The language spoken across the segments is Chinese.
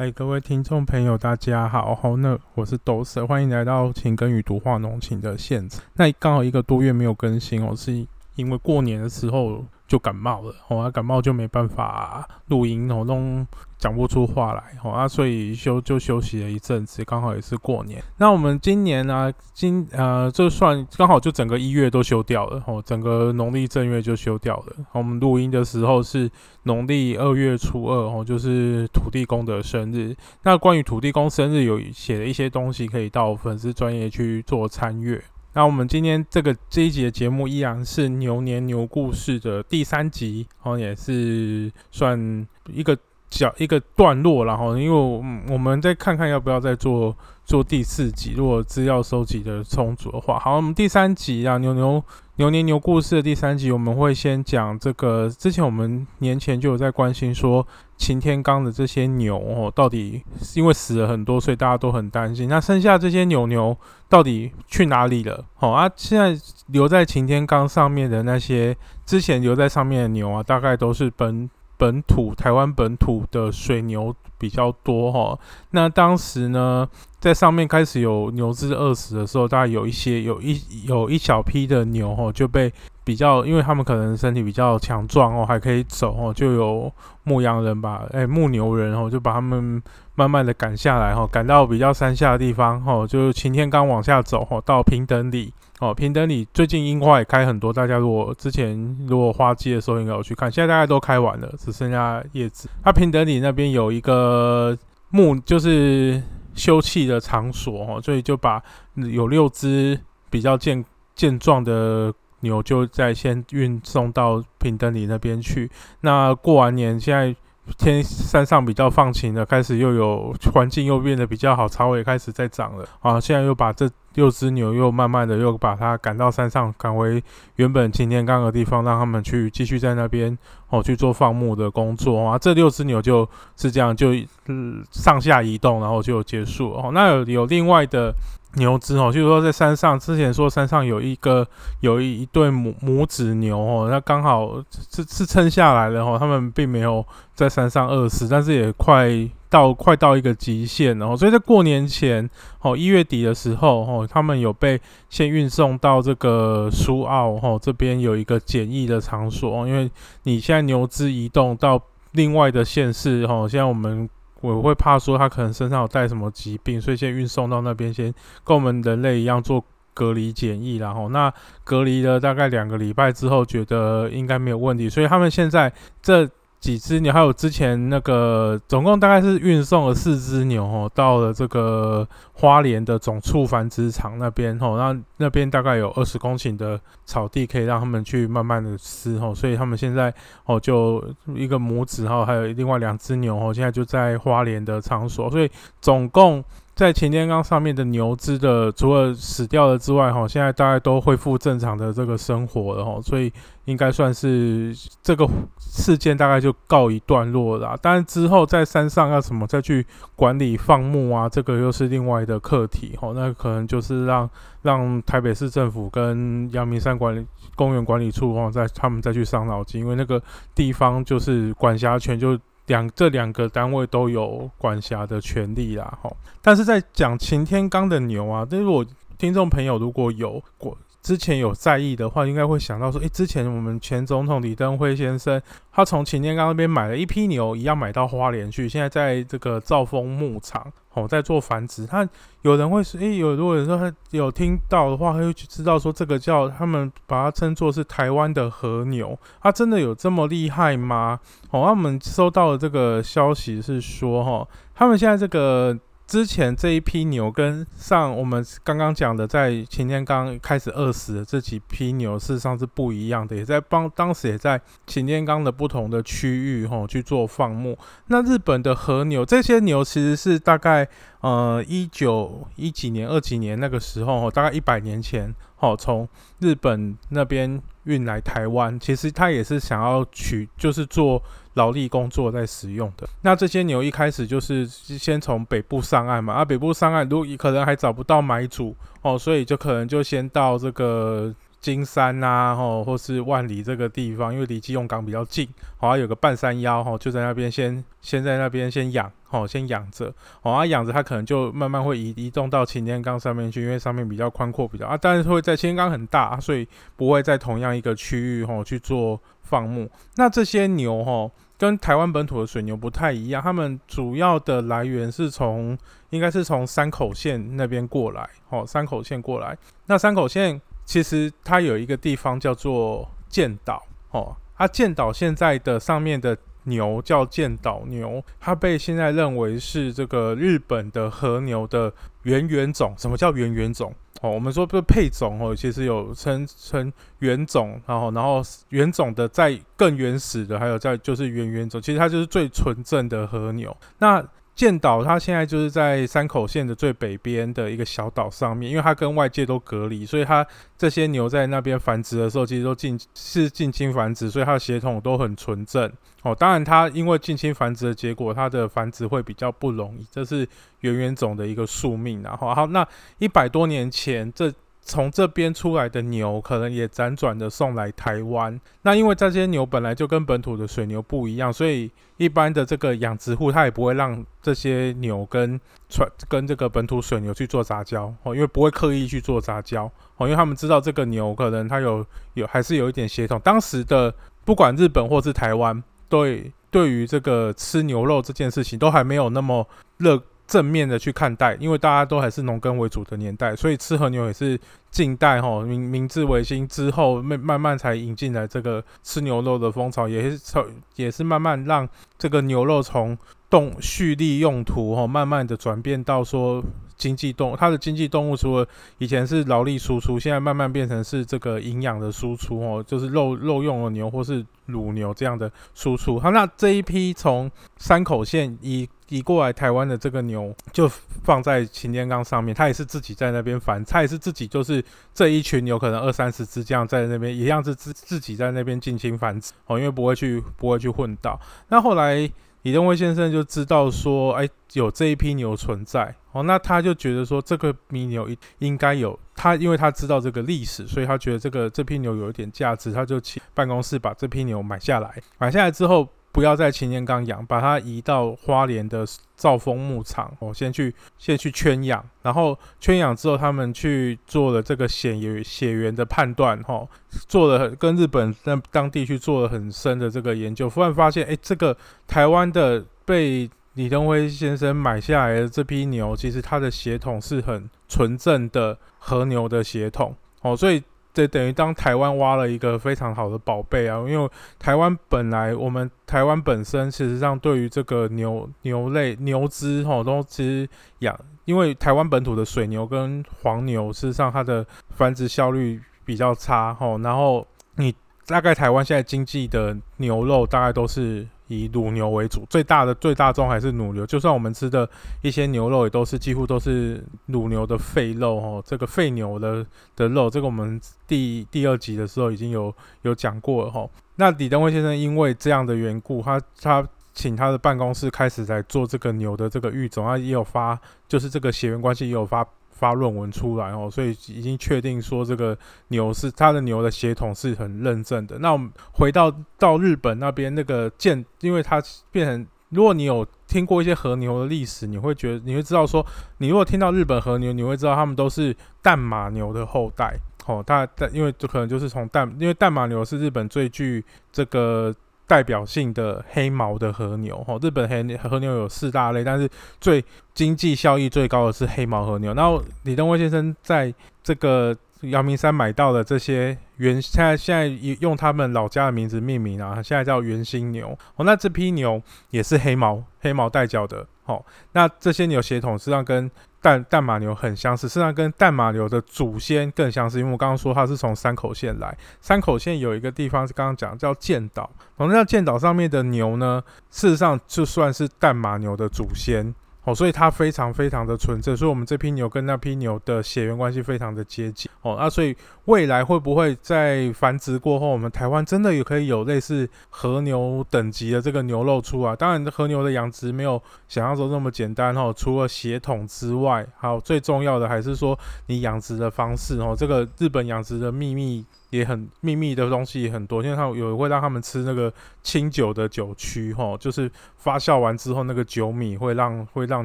嗨，各位听众朋友，大家好，好，那我是豆色，欢迎来到情根与毒化浓情的现场。那刚好一个多月没有更新哦，是因为过年的时候。就感冒了，哦，啊，感冒就没办法录音，哦，弄讲不出话来，哦，啊，所以休就休息了一阵子，刚好也是过年。那我们今年呢，今呃，就算刚好就整个一月都休掉了，哦，整个农历正月就休掉了。我们录音的时候是农历二月初二，哦，就是土地公的生日。那关于土地公生日有写了一些东西，可以到粉丝专业去做参阅。那我们今天这个这一集的节目依然是牛年牛故事的第三集，哦，也是算一个讲一个段落，然后因为我我们再看看要不要再做做第四集，如果资料收集的充足的话，好，我们第三集啊牛牛。牛年牛故事的第三集，我们会先讲这个。之前我们年前就有在关心说，擎天岗的这些牛哦，到底因为死了很多，所以大家都很担心。那剩下这些牛牛到底去哪里了？哦啊，现在留在擎天岗上面的那些之前留在上面的牛啊，大概都是奔本土台湾本土的水牛比较多哈。那当时呢？在上面开始有牛只饿死的时候，大概有一些有一有一小批的牛哦就被比较，因为他们可能身体比较强壮哦，还可以走哦，就有牧羊人吧，哎牧牛人哦，就把他们慢慢的赶下来哈，赶到比较山下的地方吼，就晴天刚往下走吼，到平等里哦，平等里最近樱花也开很多，大家如果之前如果花季的时候应该有去看，现在大家都开完了，只剩下叶子。它平等里那边有一个牧，就是。休憩的场所哦，所以就把有六只比较健健壮的牛，就在先运送到平等里那边去。那过完年，现在。天山上比较放晴了，开始又有环境又变得比较好，草也开始在长了啊！现在又把这六只牛又慢慢的又把它赶到山上，赶回原本擎天岗的地方，让他们去继续在那边哦去做放牧的工作啊！这六只牛就是这样就嗯上下移动，然后就结束哦。那有有另外的。牛只哦，就是说在山上，之前说山上有一个有一一对母母子牛哦，那刚好是是撑下来了哦，他们并没有在山上饿死，但是也快到快到一个极限了，所以在过年前哦一月底的时候哦，他们有被先运送到这个苏澳哦这边有一个检疫的场所哦，因为你现在牛只移动到另外的县市哦，现在我们。我会怕说他可能身上有带什么疾病，所以先运送到那边，先跟我们人类一样做隔离检疫，然后那隔离了大概两个礼拜之后，觉得应该没有问题，所以他们现在这。几只牛，还有之前那个，总共大概是运送了四只牛哦，到了这个花莲的种畜繁殖场那边哦，那那边大概有二十公顷的草地可以让他们去慢慢的吃哦，所以他们现在哦就一个母子哦，还有另外两只牛哦，现在就在花莲的场所，所以总共。在擎天岗上面的牛只的，除了死掉了之外，哈，现在大概都恢复正常的这个生活了，哈，所以应该算是这个事件大概就告一段落了。但之后在山上要怎么再去管理放牧啊，这个又是另外的课题，哈，那可能就是让让台北市政府跟阳明山管理公园管理处，哈，在他们再去伤脑筋，因为那个地方就是管辖权就。两这两个单位都有管辖的权利啦，哈。但是在讲擎天刚的牛啊，但是我听众朋友如果有过之前有在意的话，应该会想到说，诶，之前我们前总统李登辉先生，他从擎天岗那边买了一批牛，一样买到花莲去，现在在这个兆丰牧场。哦，在做繁殖，他有人会说，诶，有如果有时候他有听到的话，他就知道说这个叫他们把它称作是台湾的和牛，它真的有这么厉害吗？哦，我们收到的这个消息是说，哈，他们现在这个。之前这一批牛跟上我们刚刚讲的，在擎天岗开始饿死的这几批牛，事实上是不一样的，也在帮当时也在擎天岗的不同的区域吼去做放牧。那日本的和牛，这些牛其实是大概呃一九一几年、二几年那个时候，大概一百年前，哦，从日本那边运来台湾，其实他也是想要取，就是做。劳力工作在使用的那这些牛一开始就是先从北部上岸嘛，啊北部上岸如果可能还找不到买主哦，所以就可能就先到这个金山呐，吼，或是万里这个地方，因为离基隆港比较近，好，有个半山腰，吼，就在那边先先在那边先养，吼，先养着，哦，啊养着它可能就慢慢会移移动到擎天岗上面去，因为上面比较宽阔比较啊，但是会在擎天岗很大，所以不会在同样一个区域，吼，去做放牧。那这些牛，吼。跟台湾本土的水牛不太一样，他们主要的来源是从，应该是从山口县那边过来，哦，山口县过来。那山口县其实它有一个地方叫做剑岛，哦，它剑岛现在的上面的牛叫剑岛牛，它被现在认为是这个日本的和牛的原原种。什么叫原原种？哦，我们说不配种哦，其实有称称原种，然后然后原种的在更原始的，还有在就是原原种，其实它就是最纯正的和牛。那建岛它现在就是在山口县的最北边的一个小岛上面，因为它跟外界都隔离，所以它这些牛在那边繁殖的时候，其实都近是近亲繁殖，所以它的血统都很纯正。哦，当然它因为近亲繁殖的结果，它的繁殖会比较不容易，这是原原种的一个宿命。然后好，那一百多年前这。从这边出来的牛，可能也辗转的送来台湾。那因为这些牛本来就跟本土的水牛不一样，所以一般的这个养殖户他也不会让这些牛跟传跟这个本土水牛去做杂交哦，因为不会刻意去做杂交哦，因为他们知道这个牛可能它有有还是有一点血统。当时的不管日本或是台湾，对对于这个吃牛肉这件事情都还没有那么热。正面的去看待，因为大家都还是农耕为主的年代，所以吃和牛也是近代哈明明治维新之后慢慢慢才引进来这个吃牛肉的风潮，也是从也是慢慢让这个牛肉从动蓄力用途哈，慢慢的转变到说。经济动，它的经济动物除了以前是劳力输出，现在慢慢变成是这个营养的输出哦，就是肉肉用的牛或是乳牛这样的输出。好，那这一批从山口县移移过来台湾的这个牛，就放在擎天岗上面，它也是自己在那边繁，它也是自己就是这一群牛可能二三十只这样在那边，一样是自自己在那边进行繁殖哦，因为不会去不会去混到。那后来。李登辉先生就知道说，哎，有这一批牛存在哦，那他就觉得说，这个名牛应应该有他，因为他知道这个历史，所以他觉得这个这批牛有一点价值，他就请办公室把这批牛买下来，买下来之后。不要在擎天岗养，把它移到花莲的兆丰牧场哦，先去先去圈养，然后圈养之后，他们去做了这个血缘血缘的判断，哈，做了跟日本在当地去做了很深的这个研究，忽然发现，哎，这个台湾的被李登辉先生买下来的这批牛，其实它的血统是很纯正的和牛的血统，哦，所以。这等于当台湾挖了一个非常好的宝贝啊！因为台湾本来我们台湾本身事实上对于这个牛牛类牛只吼都其实养，因为台湾本土的水牛跟黄牛事实上它的繁殖效率比较差吼，然后你大概台湾现在经济的牛肉大概都是。以乳牛为主，最大的最大宗还是乳牛。就算我们吃的一些牛肉，也都是几乎都是乳牛的废肉哦。这个废牛的的肉，这个我们第第二集的时候已经有有讲过了哈。那李登辉先生因为这样的缘故，他他请他的办公室开始在做这个牛的这个育种，他也有发，就是这个血缘关系也有发。发论文出来哦，所以已经确定说这个牛是它的牛的血统是很认证的。那我们回到到日本那边那个剑，因为它变成，如果你有听过一些和牛的历史，你会觉得你会知道说，你如果听到日本和牛，你会知道他们都是淡马牛的后代哦。它但因为就可能就是从淡，因为淡马牛是日本最具这个。代表性的黑毛的和牛，哈，日本黑和牛有四大类，但是最经济效益最高的是黑毛和牛。然后李登辉先生在这个阳明山买到的这些原，现在现在用他们老家的名字命名啊，现在叫原心牛。哦，那这批牛也是黑毛黑毛带角的，好，那这些牛血统实际上跟。蛋蛋马牛很相似，实际上跟蛋马牛的祖先更相似，因为我刚刚说它是从山口县来。山口县有一个地方是刚刚讲叫剑岛，同样剑岛上面的牛呢，事实上就算是蛋马牛的祖先。哦，所以它非常非常的纯正，所以我们这批牛跟那批牛的血缘关系非常的接近。哦，那所以未来会不会在繁殖过后，我们台湾真的也可以有类似和牛等级的这个牛肉出啊？当然，和牛的养殖没有想象中那么简单哦。除了血统之外，还有最重要的还是说你养殖的方式哦。这个日本养殖的秘密也很秘密的东西也很多，因为他有会让他们吃那个清酒的酒曲，哈，就是发酵完之后那个酒米会让会让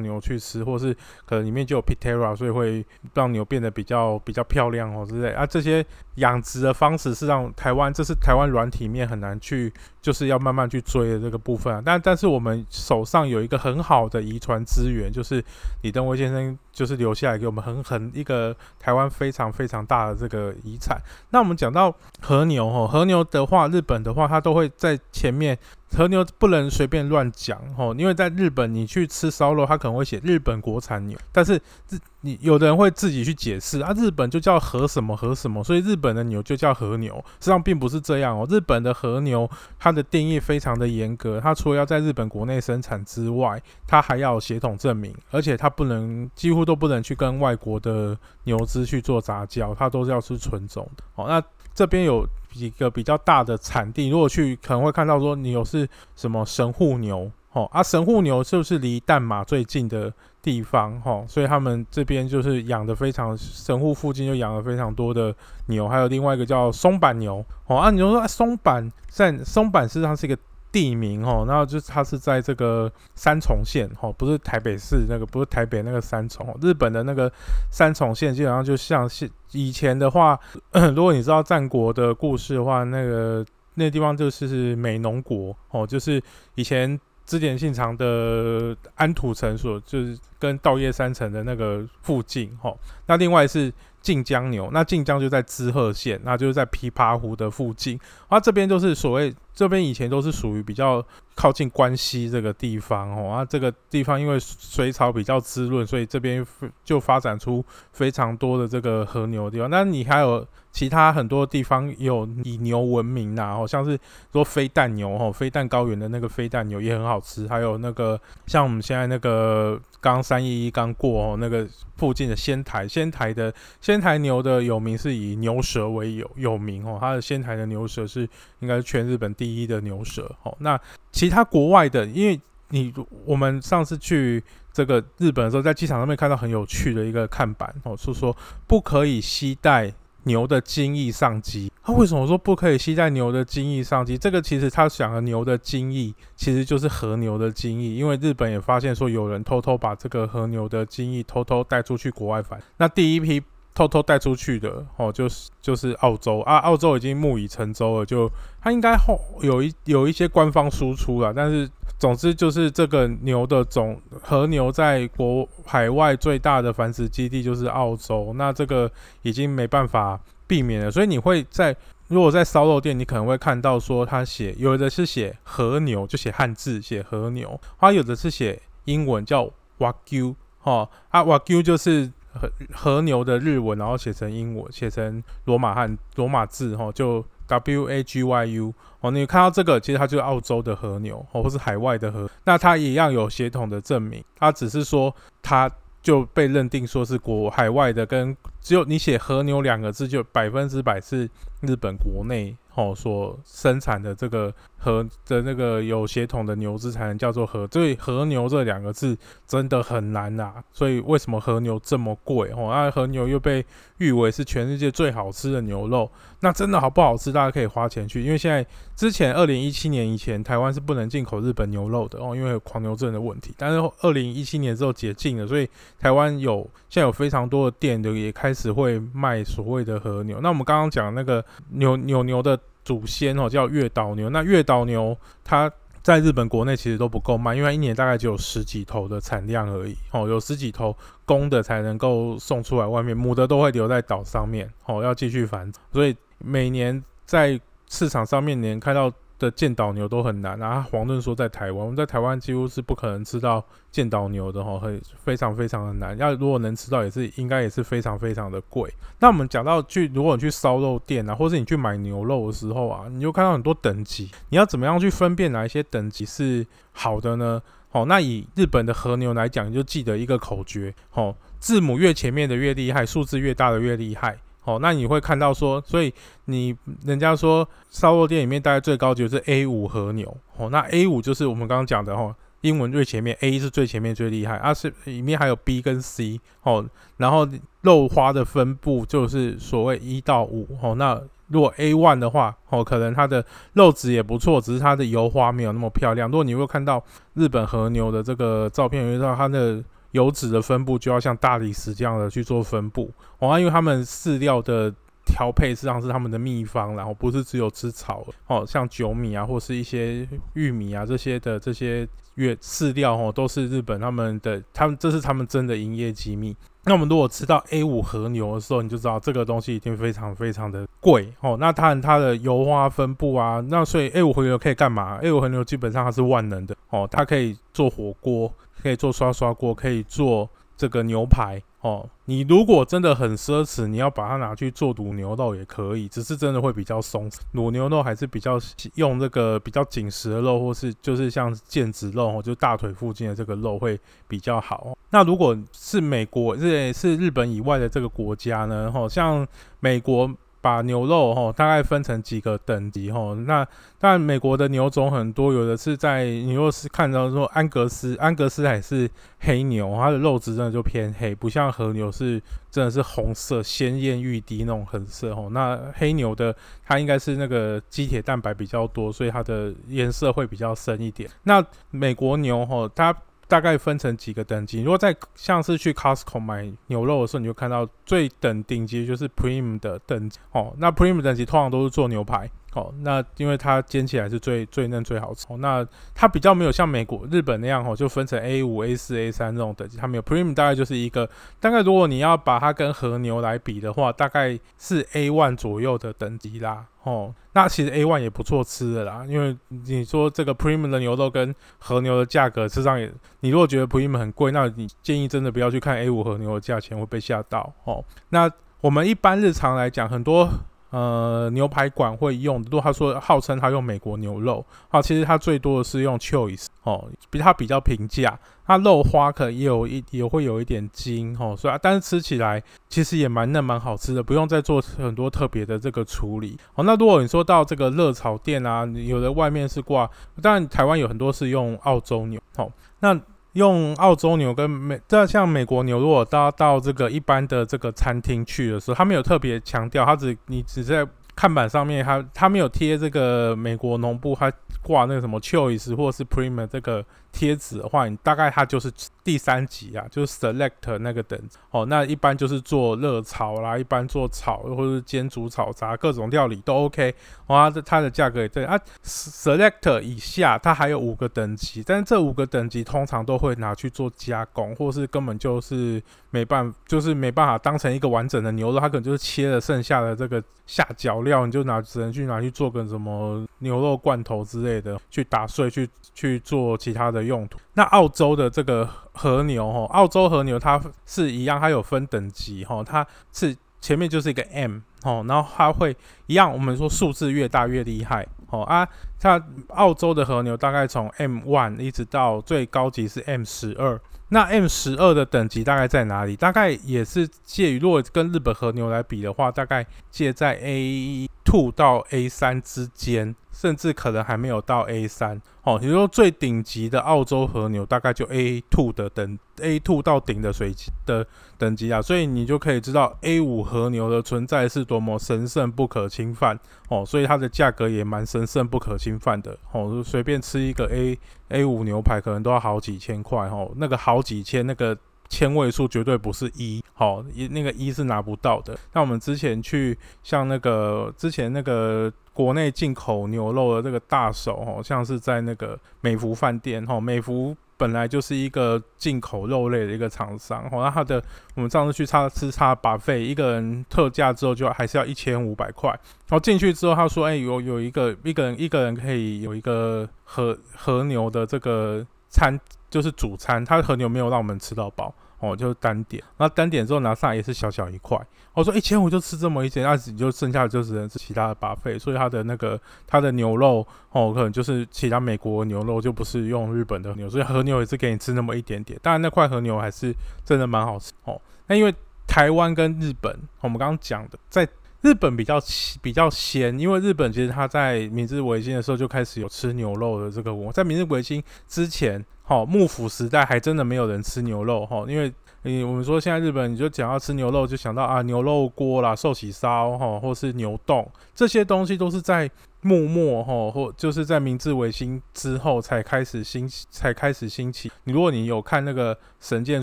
牛去吃，或是可能里面就有 pitera，所以会让牛变得比较比较漂亮哦之类啊。这些养殖的方式是让台湾，这是台湾软体面很难去，就是要慢慢去追的这个部分啊。但但是我们手上有一个很好的遗传资源，就是李登辉先生就是留下来给我们很很一个台湾非常非常大的这个遗产。那我们讲。到和牛哦，和牛的话，日本的话，它都会在前面。和牛不能随便乱讲哦，因为在日本你去吃烧肉，它可能会写日本国产牛，但是日你有的人会自己去解释啊，日本就叫和什么和什么，所以日本的牛就叫和牛，实际上并不是这样哦。日本的和牛它的定义非常的严格，它除了要在日本国内生产之外，它还要血统证明，而且它不能几乎都不能去跟外国的牛只去做杂交，它都是要吃纯种的哦。那这边有几个比较大的产地，如果去可能会看到说牛是什么神户牛，哦啊神户牛就是离淡马最近的地方，哦，所以他们这边就是养的非常神户附近就养了非常多的牛，还有另外一个叫松板牛，哦啊你就说松板在松板实际上是一个。地名哦，然后就是它是在这个三重县哦，不是台北市那个，不是台北那个三重，日本的那个三重县，基本上就像是以前的话，如果你知道战国的故事的话，那个那地方就是美浓国哦，就是以前织田信长的安土城所，就是跟稻叶山城的那个附近哦。那另外是。晋江牛，那晋江就在滋贺县，那就是在琵琶湖的附近。啊，这边就是所谓这边以前都是属于比较靠近关西这个地方哦。啊，这个地方因为水草比较滋润，所以这边就发展出非常多的这个和牛的地方。那你还有其他很多地方有以牛闻名呐，哦，像是说飞蛋牛哦，飞蛋高原的那个飞蛋牛也很好吃。还有那个像我们现在那个刚三一一刚过哦，那个附近的仙台，仙台的仙。台牛的有名是以牛舌为有有名哦，它的仙台的牛舌是应该是全日本第一的牛舌哦。那其他国外的，因为你我们上次去这个日本的时候，在机场上面看到很有趣的一个看板哦，是说不可以携带。牛的精液上机，他为什么说不可以吸在牛的精液上机？这个其实他想和牛的精液，其实就是和牛的精液，因为日本也发现说有人偷偷把这个和牛的精液偷偷带出去国外反。那第一批。偷偷带出去的哦，就是就是澳洲啊，澳洲已经木已成舟了，就它应该后有一有一些官方输出了，但是总之就是这个牛的种和牛在国海外最大的繁殖基地就是澳洲，那这个已经没办法避免了，所以你会在如果在烧肉店，你可能会看到说他写有的是写和牛，就写汉字写和牛，它有的是写英文叫 wagyu 哈啊 wagyu 就是。和和牛的日文，然后写成英文，写成罗马汉罗马字，哈，就 W A G Y U 哦。你看到这个，其实它就是澳洲的和牛，哦，或是海外的和，那它一样有血统的证明，它只是说它就被认定说是国海外的，跟只有你写和牛两个字，就百分之百是日本国内。哦，所生产的这个和的那个有血统的牛只才能叫做和，所以和牛这两个字真的很难啊。所以为什么和牛这么贵？哦，那和牛又被誉为是全世界最好吃的牛肉，那真的好不好吃？大家可以花钱去，因为现在之前二零一七年以前，台湾是不能进口日本牛肉的哦，因为狂牛症的问题。但是二零一七年之后解禁了，所以台湾有现在有非常多的店的也开始会卖所谓的和牛。那我们刚刚讲那个牛牛牛的。祖先哦叫月岛牛，那月岛牛它在日本国内其实都不够卖，因为一年大概只有十几头的产量而已哦，有十几头公的才能够送出来外面，母的都会留在岛上面哦，要继续繁殖，所以每年在市场上面能看到。的见岛牛都很难啊！黄顿说在台湾，我们在台湾几乎是不可能吃到见岛牛的哈，很非常非常的难。要如果能吃到，也是应该也是非常非常的贵。那我们讲到去，如果你去烧肉店啊，或是你去买牛肉的时候啊，你就看到很多等级，你要怎么样去分辨哪一些等级是好的呢？好，那以日本的和牛来讲，你就记得一个口诀，好，字母越前面的越厉害，数字越大的越厉害。哦，那你会看到说，所以你人家说烧肉店里面大概最高级就是 A 五和牛，哦，那 A 五就是我们刚刚讲的哈，英文最前面 A 是最前面最厉害，啊是里面还有 B 跟 C，哦，然后肉花的分布就是所谓一到五，哦，那如果 A one 的话，哦，可能它的肉质也不错，只是它的油花没有那么漂亮。如果你会看到日本和牛的这个照片，你知道它的油脂的分布就要像大理石这样的去做分布，哦，因为他们饲料的。调配实际上是他们的秘方，然后不是只有吃草哦，像酒米啊，或是一些玉米啊这些的这些原饲料哦，都是日本他们的，他们这是他们真的营业机密。那我们如果吃到 A 五和牛的时候，你就知道这个东西已经非常非常的贵哦。那它它的油花分布啊，那所以 A 五和牛可以干嘛？A 五和牛基本上它是万能的哦，它可以做火锅，可以做刷刷锅，可以做这个牛排。哦，你如果真的很奢侈，你要把它拿去做卤牛肉也可以，只是真的会比较松。卤牛肉还是比较用这个比较紧实的肉，或是就是像腱子肉，就大腿附近的这个肉会比较好。那如果是美国，是是日本以外的这个国家呢？哈，像美国。把牛肉哈大概分成几个等级哈，那但美国的牛种很多，有的是在你若是看到说安格斯，安格斯还是黑牛，它的肉质真的就偏黑，不像和牛是真的是红色鲜艳欲滴那种很色哦。那黑牛的它应该是那个肌铁蛋白比较多，所以它的颜色会比较深一点。那美国牛哈它。大概分成几个等级。如果在像是去 Costco 买牛肉的时候，你就看到最等顶级就是 Prime 的等级哦。那 Prime 等级通常都是做牛排哦。那因为它煎起来是最最嫩最好吃。那它比较没有像美国、日本那样哦，就分成 A 五、A 四、A 三这种等级。它没有 Premium，大概就是一个大概。如果你要把它跟和牛来比的话，大概是 A one 左右的等级啦。哦，那其实 A one 也不错吃的啦，因为你说这个 Premium 的牛肉跟和牛的价格，实际上也，你如果觉得 Premium 很贵，那你建议真的不要去看 A 五和牛的价钱，会被吓到哦。那我们一般日常来讲，很多。呃，牛排馆会用，如果他说号称他用美国牛肉，好，其实他最多的是用 choice 哦，比它比较平价，它肉花可能也有一也会有一点筋哦，所以但是吃起来其实也蛮嫩蛮好吃的，不用再做很多特别的这个处理。哦，那如果你说到这个热炒店啊，有的外面是挂，但台湾有很多是用澳洲牛，哦，那。用澳洲牛跟美，这像美国牛，如果到到这个一般的这个餐厅去的时候，他没有特别强调，他只你只在看板上面，他他没有贴这个美国农部，他挂那个什么 choice 或是 primer 这个。贴纸的话，你大概它就是第三级啊，就是 select 那个等哦。那一般就是做热炒啦，一般做炒或者是煎煮炒炸各种料理都 OK。哇，它的价格也对啊。select 以下它还有五个等级，但是这五个等级通常都会拿去做加工，或是根本就是没办法，就是没办法当成一个完整的牛肉，它可能就是切了剩下的这个下脚料，你就拿只能去拿去做个什么牛肉罐头之类的，去打碎去去做其他的。用途那澳洲的这个和牛哈，澳洲和牛它是一样，它有分等级哈，它是前面就是一个 M 哦，然后它会一样，我们说数字越大越厉害哦啊，它澳洲的和牛大概从 M one 一直到最高级是 M 十二，那 M 十二的等级大概在哪里？大概也是介于，如果跟日本和牛来比的话，大概介在 A two 到 A 三之间。甚至可能还没有到 A 三。哦，也就是说最顶级的澳洲和牛大概就 A two 的等 A two 到顶的水级的等级啊，所以你就可以知道 A 五和牛的存在是多么神圣不可侵犯。哦，所以它的价格也蛮神圣不可侵犯的。哦，随便吃一个 A A 五牛排可能都要好几千块。哦，那个好几千那个。千位数绝对不是一，好一那个一是拿不到的。那我们之前去像那个之前那个国内进口牛肉的这个大手，哦，像是在那个美孚饭店，哦，美孚本来就是一个进口肉类的一个厂商，哦，那它的我们上次去差吃差把费，一个人特价之后就还是要一千五百块。然后进去之后，他说，哎，有有一个一个人一个人可以有一个和和牛的这个餐。就是主餐，它和牛没有让我们吃到饱哦，就是单点。那单点之后拿上来也是小小一块。我说一千五就吃这么一点，那你就剩下的就只能吃其他的把费。所以它的那个它的牛肉哦，可能就是其他美国牛肉，就不是用日本的牛。所以和牛也是给你吃那么一点点。当然那块和牛还是真的蛮好吃哦。那因为台湾跟日本，我们刚刚讲的在。日本比较比较鲜，因为日本其实他在明治维新的时候就开始有吃牛肉的这个文化。在明治维新之前，好幕府时代还真的没有人吃牛肉，哈，因为你我们说现在日本你就讲要吃牛肉，就想到啊牛肉锅啦、寿喜烧哈，或是牛冻这些东西都是在幕末哈，或就是在明治维新之后才开始兴，才开始兴起。你如果你有看那个《神剑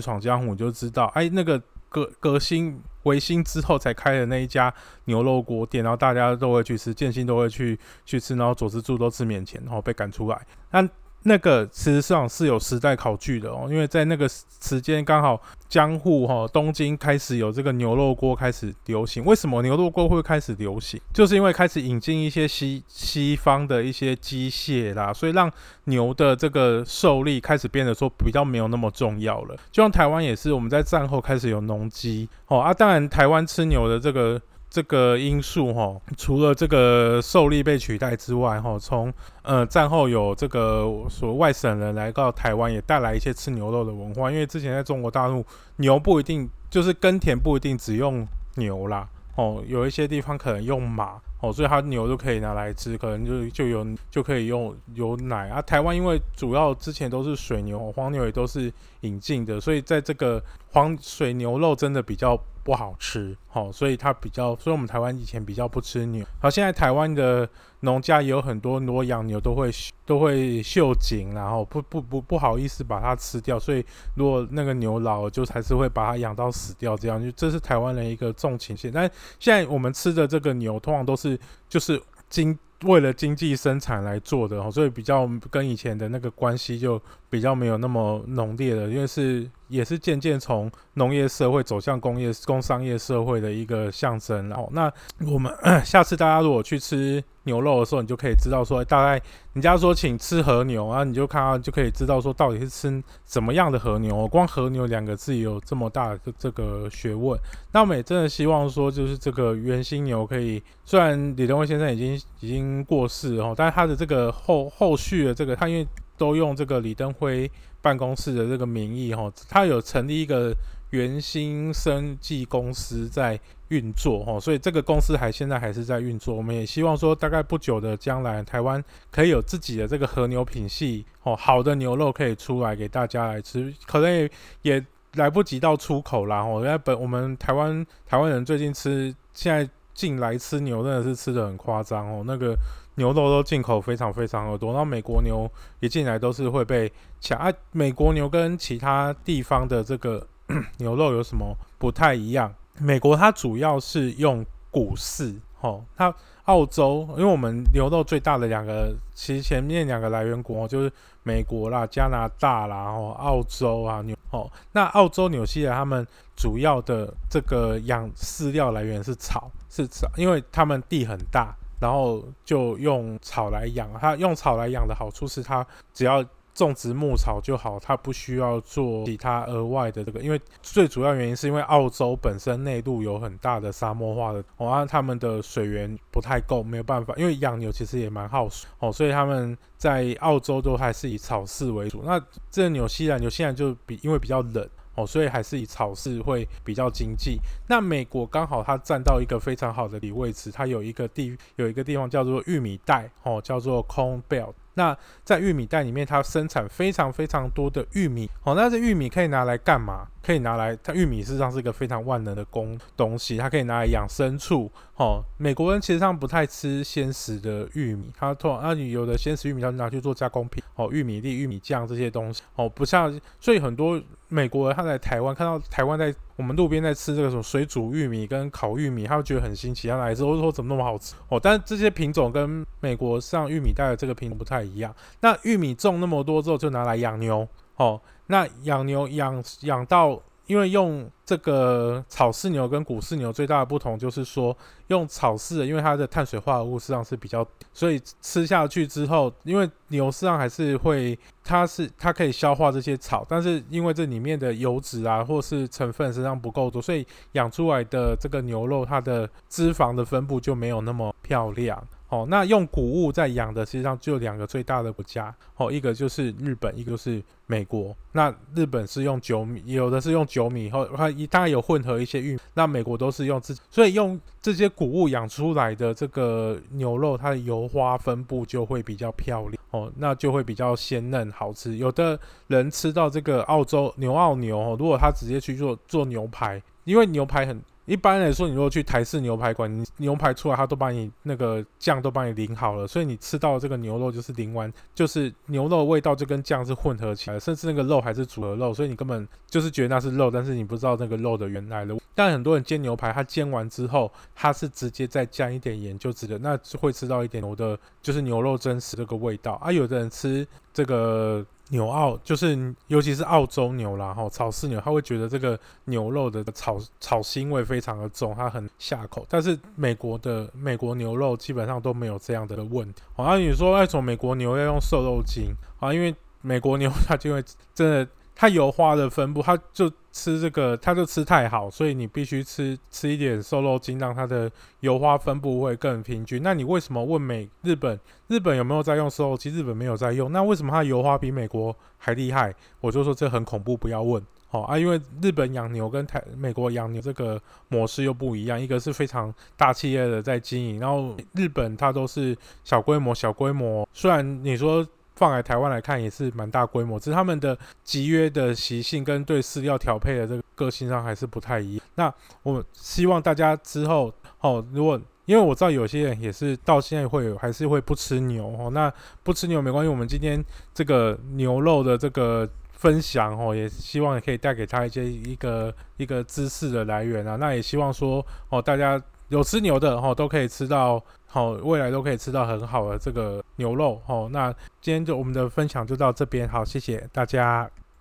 闯江湖》，你就知道，哎，那个革革新维新之后才开的那一家牛肉锅店，然后大家都会去吃，建新都会去去吃，然后佐之助都吃免钱，然后被赶出来。那那个其实上是有时代考据的哦，因为在那个时间刚好江户哈东京开始有这个牛肉锅开始流行。为什么牛肉锅会开始流行？就是因为开始引进一些西西方的一些机械啦，所以让牛的这个受力开始变得说比较没有那么重要了。就像台湾也是，我们在战后开始有农机哦啊，当然台湾吃牛的这个。这个因素哈，除了这个受力被取代之外哈，从呃战后有这个所外省人来到台湾，也带来一些吃牛肉的文化。因为之前在中国大陆，牛不一定就是耕田不一定只用牛啦哦，有一些地方可能用马哦，所以它牛就可以拿来吃，可能就就有就可以用有奶啊。台湾因为主要之前都是水牛、黄牛也都是引进的，所以在这个黄水牛肉真的比较。不好吃，好，所以它比较，所以我们台湾以前比较不吃牛，好，现在台湾的农家也有很多，如果养牛都会都会锈紧，然后不不不不好意思把它吃掉，所以如果那个牛老了，就还是会把它养到死掉，这样就这是台湾人一个重情线。但现在我们吃的这个牛，通常都是就是经为了经济生产来做的，哦所以比较跟以前的那个关系就比较没有那么浓烈了，因为是。也是渐渐从农业社会走向工业工商业社会的一个象征。然后，那我们 下次大家如果去吃牛肉的时候，你就可以知道说，大概人家说请吃和牛啊，你就看到就可以知道说到底是吃怎么样的和牛。光和牛两个字有这么大的这个学问。那我们也真的希望说，就是这个原心牛可以，虽然李登辉先生已经已经过世哦，但是他的这个后后续的这个，他因为都用这个李登辉。办公室的这个名义哈，他有成立一个原新生技公司在运作哈，所以这个公司还现在还是在运作。我们也希望说，大概不久的将来，台湾可以有自己的这个和牛品系哦，好的牛肉可以出来给大家来吃，可能也也来不及到出口啦。哦，因为本我们台湾台湾人最近吃，现在进来吃牛真的是吃的很夸张哦，那个。牛肉都进口非常非常的多，然后美国牛一进来都是会被抢啊。美国牛跟其他地方的这个 牛肉有什么不太一样？美国它主要是用谷饲，吼，它澳洲，因为我们牛肉最大的两个，其实前面两个来源国就是美国啦、加拿大啦，然后澳洲啊，牛，哦，那澳洲、纽西兰他们主要的这个养饲料来源是草，是草，因为他们地很大。然后就用草来养，它用草来养的好处是它只要种植牧草就好，它不需要做其他额外的这个。因为最主要原因是因为澳洲本身内陆有很大的沙漠化的，哦，他们的水源不太够，没有办法。因为养牛其实也蛮耗水哦，所以他们在澳洲都还是以草饲为主。那这纽西兰，纽西兰就比因为比较冷。哦，所以还是以草饲会比较经济。那美国刚好它占到一个非常好的里位置，它有一个地有一个地方叫做玉米带，哦，叫做 Corn Belt。那在玉米带里面，它生产非常非常多的玉米。哦，那这玉米可以拿来干嘛？可以拿来，它玉米事实上是一个非常万能的工东西，它可以拿来养牲畜。哦，美国人其实上不太吃鲜食的玉米，它通常那你有的鲜食玉米，它拿去做加工品。哦，玉米粒、玉米酱这些东西。哦，不像，所以很多美国人他在台湾看到台湾在我们路边在吃这个什么水煮玉米跟烤玉米，他会觉得很新奇，他来之后说怎么那么好吃？哦，但是这些品种跟美国上玉米带的这个品种不太一样。那玉米种那么多之后，就拿来养牛。哦，那养牛养养到。因为用这个草饲牛跟谷饲牛最大的不同就是说，用草饲的，因为它的碳水化合物实际上是比较，所以吃下去之后，因为牛实际上还是会，它是它可以消化这些草，但是因为这里面的油脂啊或是成分实际上不够多，所以养出来的这个牛肉它的脂肪的分布就没有那么漂亮。哦，那用谷物在养的，实际上就两个最大的国家，哦，一个就是日本，一个就是美国。那日本是用酒米，有的是用酒米，后它一当然有混合一些玉米。那美国都是用自，所以用这些谷物养出来的这个牛肉，它的油花分布就会比较漂亮，哦，那就会比较鲜嫩好吃。有的人吃到这个澳洲牛澳牛，哦，如果他直接去做做牛排，因为牛排很。一般来说，你如果去台式牛排馆，你牛排出来，他都把你那个酱都帮你淋好了，所以你吃到这个牛肉就是淋完，就是牛肉味道就跟酱是混合起来，甚至那个肉还是组合肉，所以你根本就是觉得那是肉，但是你不知道那个肉的原来的。但很多人煎牛排，他煎完之后，他是直接再加一点盐就值得，那会吃到一点牛的，就是牛肉真实这个味道啊。有的人吃这个。牛澳就是，尤其是澳洲牛啦，哈，草饲牛，他会觉得这个牛肉的草草腥味非常的重，它很下口。但是美国的美国牛肉基本上都没有这样的问题。好，那你说那种美国牛要用瘦肉精啊？因为美国牛它就会真的。它油花的分布，它就吃这个，它就吃太好，所以你必须吃吃一点瘦肉精，让它的油花分布会更平均。那你为什么问美日本？日本有没有在用瘦肉精？日本没有在用。那为什么它油花比美国还厉害？我就说这很恐怖，不要问。好啊，因为日本养牛跟台美国养牛这个模式又不一样，一个是非常大企业的在经营，然后日本它都是小规模，小规模。虽然你说。放在台湾来看也是蛮大规模，只是他们的集约的习性跟对饲料调配的这个个性上还是不太一样。那我希望大家之后哦，如果因为我知道有些人也是到现在会有还是会不吃牛哦，那不吃牛没关系，我们今天这个牛肉的这个分享哦，也希望也可以带给他一些一个一个知识的来源啊。那也希望说哦，大家有吃牛的哦，都可以吃到。好，未来都可以吃到很好的这个牛肉。好，那今天就我们的分享就到这边。好，谢谢大家。